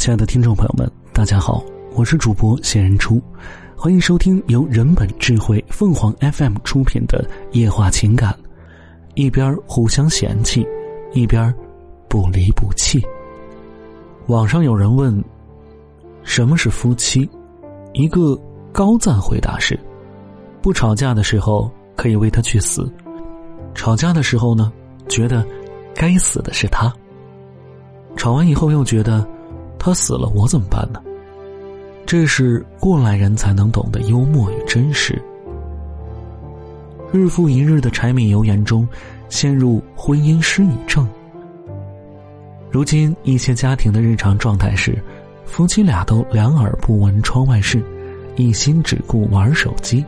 亲爱的听众朋友们，大家好，我是主播闲人初，欢迎收听由人本智慧凤凰 FM 出品的《夜话情感》，一边互相嫌弃，一边不离不弃。网上有人问：“什么是夫妻？”一个高赞回答是：“不吵架的时候可以为他去死，吵架的时候呢，觉得该死的是他。吵完以后又觉得。”他死了，我怎么办呢？这是过来人才能懂的幽默与真实。日复一日的柴米油盐中，陷入婚姻失语症。如今一些家庭的日常状态是，夫妻俩都两耳不闻窗外事，一心只顾玩手机，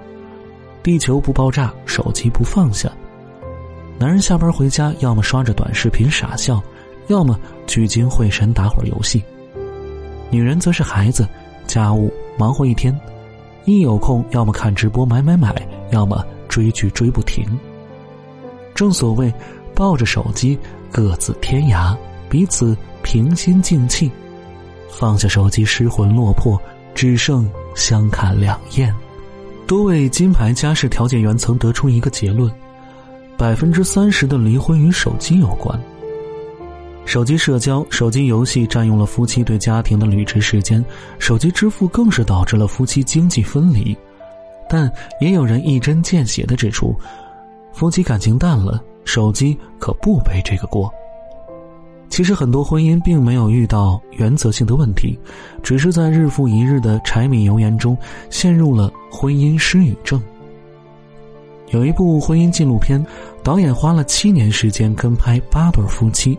地球不爆炸，手机不放下。男人下班回家，要么刷着短视频傻笑，要么聚精会神打会儿游戏。女人则是孩子，家务忙活一天，一有空要么看直播买买买，要么追剧追不停。正所谓，抱着手机各自天涯，彼此平心静气；放下手机失魂落魄，只剩相看两厌。多位金牌家事调解员曾得出一个结论：百分之三十的离婚与手机有关。手机社交、手机游戏占用了夫妻对家庭的履职时间，手机支付更是导致了夫妻经济分离。但也有人一针见血的指出，夫妻感情淡了，手机可不背这个锅。其实很多婚姻并没有遇到原则性的问题，只是在日复一日的柴米油盐中陷入了婚姻失语症。有一部婚姻纪录片，导演花了七年时间跟拍八对夫妻。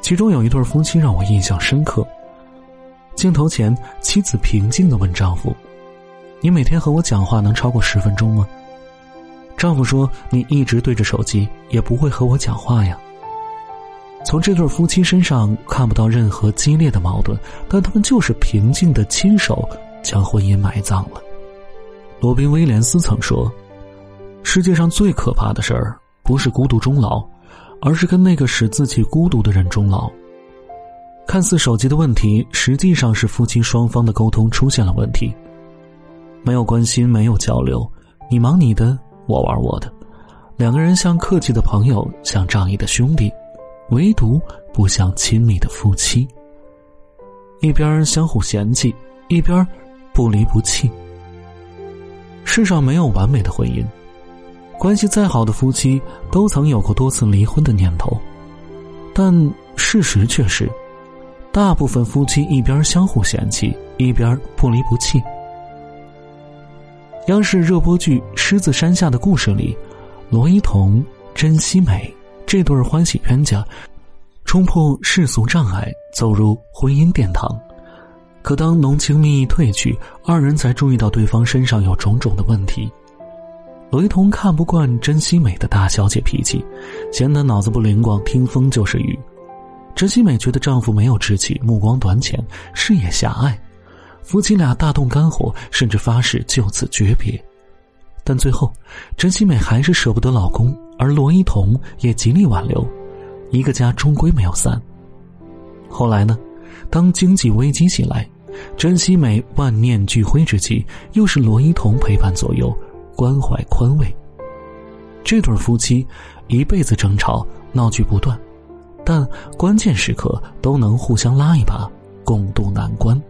其中有一对夫妻让我印象深刻。镜头前，妻子平静的问丈夫：“你每天和我讲话能超过十分钟吗？”丈夫说：“你一直对着手机，也不会和我讲话呀。”从这对夫妻身上看不到任何激烈的矛盾，但他们就是平静的亲手将婚姻埋葬了。罗宾·威廉斯曾说：“世界上最可怕的事儿，不是孤独终老。”而是跟那个使自己孤独的人终老。看似手机的问题，实际上是夫妻双方的沟通出现了问题。没有关心，没有交流，你忙你的，我玩我的，两个人像客气的朋友，像仗义的兄弟，唯独不像亲密的夫妻。一边相互嫌弃，一边不离不弃。世上没有完美的婚姻。关系再好的夫妻都曾有过多次离婚的念头，但事实却是，大部分夫妻一边相互嫌弃，一边不离不弃。央视热播剧《狮子山下的故事》里，罗一彤、甄希美这对欢喜冤家，冲破世俗障碍，走入婚姻殿堂。可当浓情蜜意褪去，二人才注意到对方身上有种种的问题。罗一彤看不惯甄希美的大小姐脾气，嫌她脑子不灵光，听风就是雨。甄希美觉得丈夫没有志气，目光短浅，视野狭隘。夫妻俩大动肝火，甚至发誓就此诀别。但最后，甄希美还是舍不得老公，而罗一彤也极力挽留，一个家终归没有散。后来呢？当经济危机袭来，甄希美万念俱灰之际，又是罗一彤陪伴左右。关怀宽慰，这对夫妻一辈子争吵闹剧不断，但关键时刻都能互相拉一把，共度难关。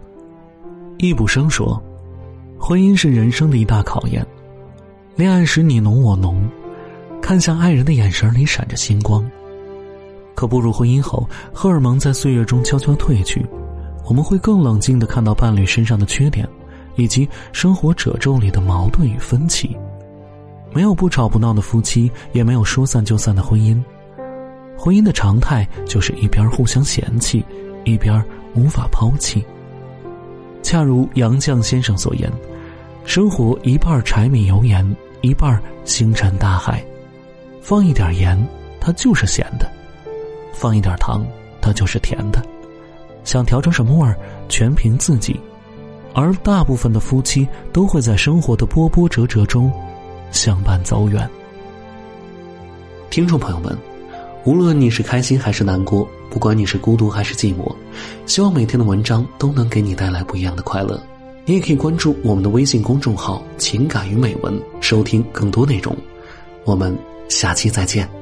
易卜生说：“婚姻是人生的一大考验，恋爱时你侬我侬，看向爱人的眼神里闪着星光。可步入婚姻后，荷尔蒙在岁月中悄悄褪去，我们会更冷静的看到伴侣身上的缺点。”以及生活褶皱里的矛盾与分歧，没有不吵不闹的夫妻，也没有说散就散的婚姻。婚姻的常态就是一边互相嫌弃，一边无法抛弃。恰如杨绛先生所言：“生活一半柴米油盐，一半星辰大海。放一点盐，它就是咸的；放一点糖，它就是甜的。想调成什么味儿，全凭自己。”而大部分的夫妻都会在生活的波波折折中相伴走远。听众朋友们，无论你是开心还是难过，不管你是孤独还是寂寞，希望每天的文章都能给你带来不一样的快乐。你也可以关注我们的微信公众号“情感与美文”，收听更多内容。我们下期再见。